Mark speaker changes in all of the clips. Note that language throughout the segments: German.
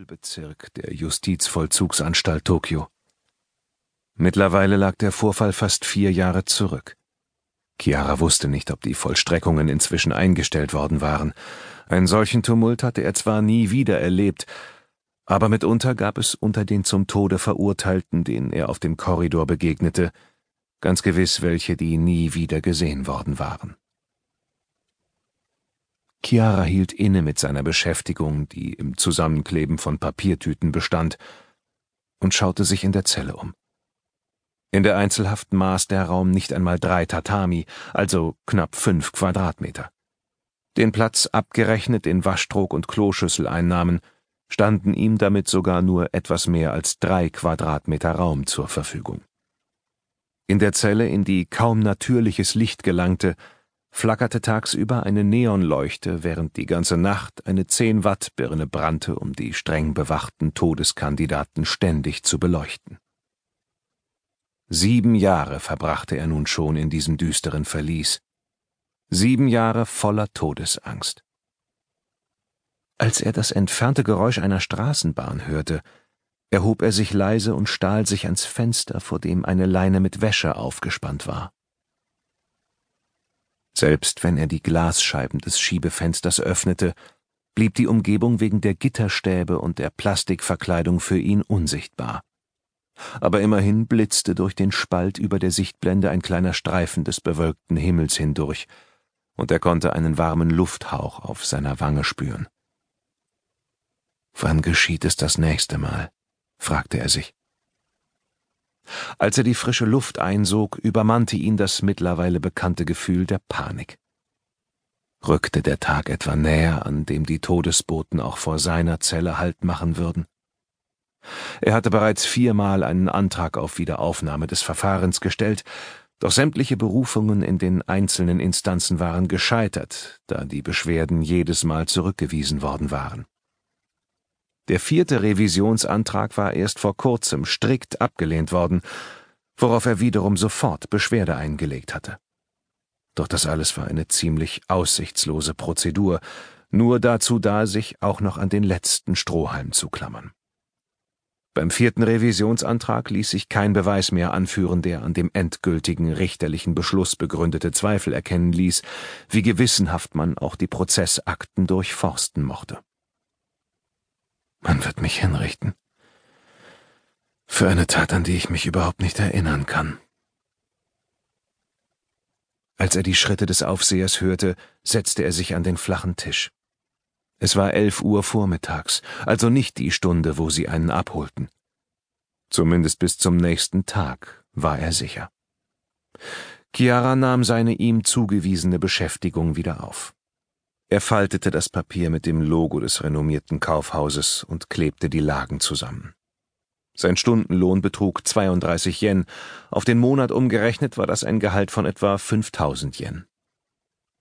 Speaker 1: Nullbezirk der Justizvollzugsanstalt Tokio. Mittlerweile lag der Vorfall fast vier Jahre zurück. Chiara wusste nicht, ob die Vollstreckungen inzwischen eingestellt worden waren. Einen solchen Tumult hatte er zwar nie wieder erlebt, aber mitunter gab es unter den zum Tode Verurteilten, denen er auf dem Korridor begegnete, ganz gewiss welche, die nie wieder gesehen worden waren. Chiara hielt inne mit seiner Beschäftigung, die im Zusammenkleben von Papiertüten bestand, und schaute sich in der Zelle um. In der Einzelhaft maß der Raum nicht einmal drei Tatami, also knapp fünf Quadratmeter. Den Platz abgerechnet in Waschtrog und Kloschüssel einnahmen, standen ihm damit sogar nur etwas mehr als drei Quadratmeter Raum zur Verfügung. In der Zelle, in die kaum natürliches Licht gelangte, flackerte tagsüber eine Neonleuchte, während die ganze Nacht eine 10-Watt-Birne brannte, um die streng bewachten Todeskandidaten ständig zu beleuchten. Sieben Jahre verbrachte er nun schon in diesem düsteren Verlies. Sieben Jahre voller Todesangst. Als er das entfernte Geräusch einer Straßenbahn hörte, erhob er sich leise und stahl sich ans Fenster, vor dem eine Leine mit Wäsche aufgespannt war. Selbst wenn er die Glasscheiben des Schiebefensters öffnete, blieb die Umgebung wegen der Gitterstäbe und der Plastikverkleidung für ihn unsichtbar. Aber immerhin blitzte durch den Spalt über der Sichtblende ein kleiner Streifen des bewölkten Himmels hindurch, und er konnte einen warmen Lufthauch auf seiner Wange spüren. Wann geschieht es das nächste Mal? fragte er sich. Als er die frische Luft einsog, übermannte ihn das mittlerweile bekannte Gefühl der Panik. Rückte der Tag etwa näher, an dem die Todesboten auch vor seiner Zelle Halt machen würden? Er hatte bereits viermal einen Antrag auf Wiederaufnahme des Verfahrens gestellt, doch sämtliche Berufungen in den einzelnen Instanzen waren gescheitert, da die Beschwerden jedes Mal zurückgewiesen worden waren. Der vierte Revisionsantrag war erst vor kurzem strikt abgelehnt worden, worauf er wiederum sofort Beschwerde eingelegt hatte. Doch das alles war eine ziemlich aussichtslose Prozedur, nur dazu da, sich auch noch an den letzten Strohhalm zu klammern. Beim vierten Revisionsantrag ließ sich kein Beweis mehr anführen, der an dem endgültigen richterlichen Beschluss begründete Zweifel erkennen ließ, wie gewissenhaft man auch die Prozessakten durchforsten mochte. Man wird mich hinrichten. Für eine Tat, an die ich mich überhaupt nicht erinnern kann. Als er die Schritte des Aufsehers hörte, setzte er sich an den flachen Tisch. Es war elf Uhr vormittags, also nicht die Stunde, wo sie einen abholten. Zumindest bis zum nächsten Tag war er sicher. Chiara nahm seine ihm zugewiesene Beschäftigung wieder auf. Er faltete das Papier mit dem Logo des renommierten Kaufhauses und klebte die Lagen zusammen. Sein Stundenlohn betrug 32 Yen, auf den Monat umgerechnet war das ein Gehalt von etwa 5000 Yen.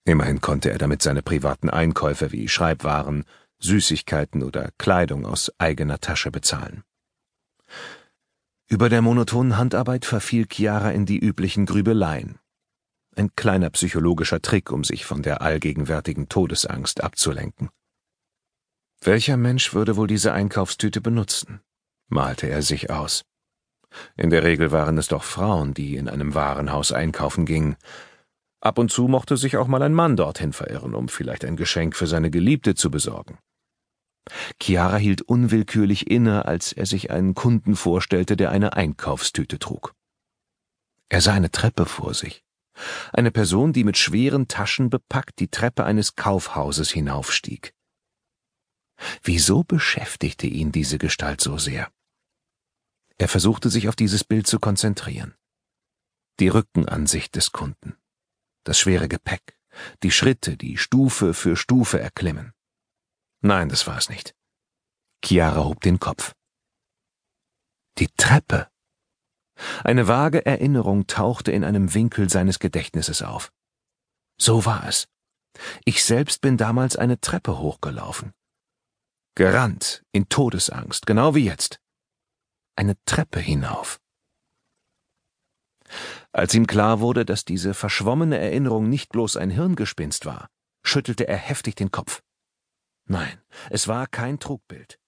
Speaker 1: Immerhin konnte er damit seine privaten Einkäufe wie Schreibwaren, Süßigkeiten oder Kleidung aus eigener Tasche bezahlen. Über der monotonen Handarbeit verfiel Chiara in die üblichen Grübeleien ein kleiner psychologischer Trick, um sich von der allgegenwärtigen Todesangst abzulenken. Welcher Mensch würde wohl diese Einkaufstüte benutzen? malte er sich aus. In der Regel waren es doch Frauen, die in einem Warenhaus einkaufen gingen. Ab und zu mochte sich auch mal ein Mann dorthin verirren, um vielleicht ein Geschenk für seine Geliebte zu besorgen. Chiara hielt unwillkürlich inne, als er sich einen Kunden vorstellte, der eine Einkaufstüte trug. Er sah eine Treppe vor sich eine Person, die mit schweren Taschen bepackt die Treppe eines Kaufhauses hinaufstieg. Wieso beschäftigte ihn diese Gestalt so sehr? Er versuchte sich auf dieses Bild zu konzentrieren. Die Rückenansicht des Kunden, das schwere Gepäck, die Schritte, die Stufe für Stufe erklimmen. Nein, das war es nicht. Chiara hob den Kopf. Die Treppe eine vage Erinnerung tauchte in einem Winkel seines Gedächtnisses auf. So war es. Ich selbst bin damals eine Treppe hochgelaufen. Gerannt, in Todesangst, genau wie jetzt. Eine Treppe hinauf. Als ihm klar wurde, dass diese verschwommene Erinnerung nicht bloß ein Hirngespinst war, schüttelte er heftig den Kopf. Nein, es war kein Trugbild.